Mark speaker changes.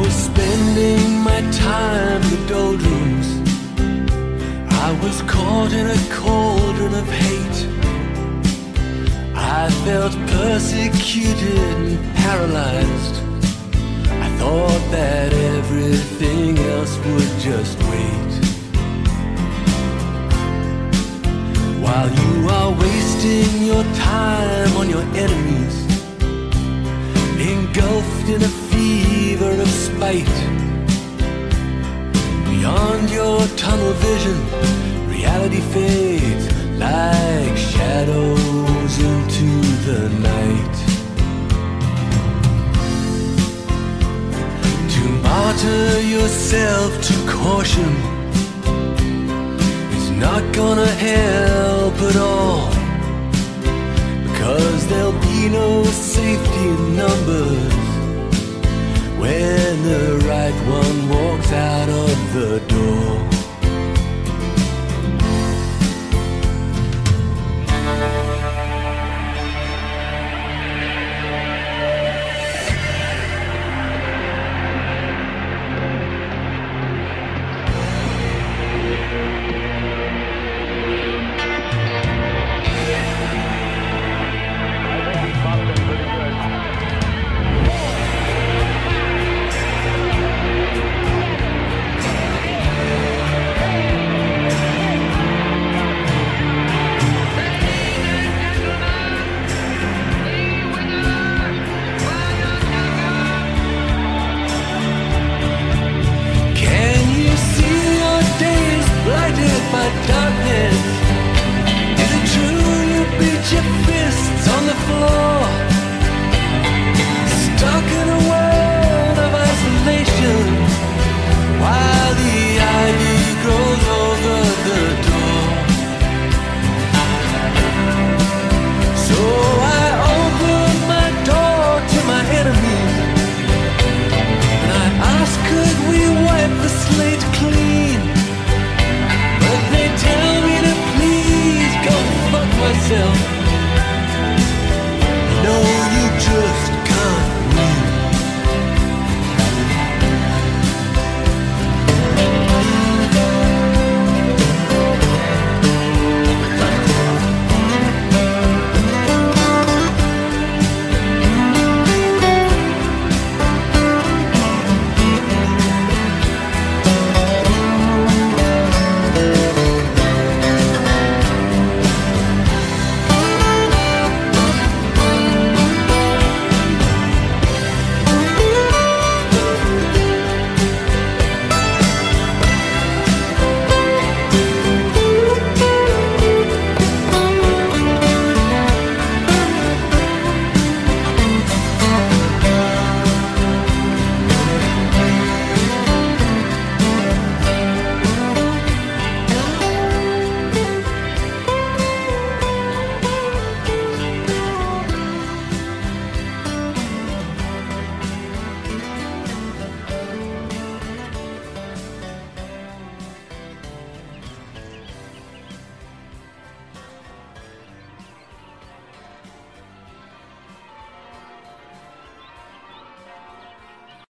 Speaker 1: was spending my time in doldrums. I was
Speaker 2: caught in a cauldron of hate. I felt persecuted and paralyzed. I thought that everything else would just wait. While you are wasting your time on your enemies, engulfed in a Beyond your tunnel vision, reality fades like shadows into the night. To martyr yourself to caution is not gonna help at all. Because there'll be no safety in numbers when the right one walks out of the door.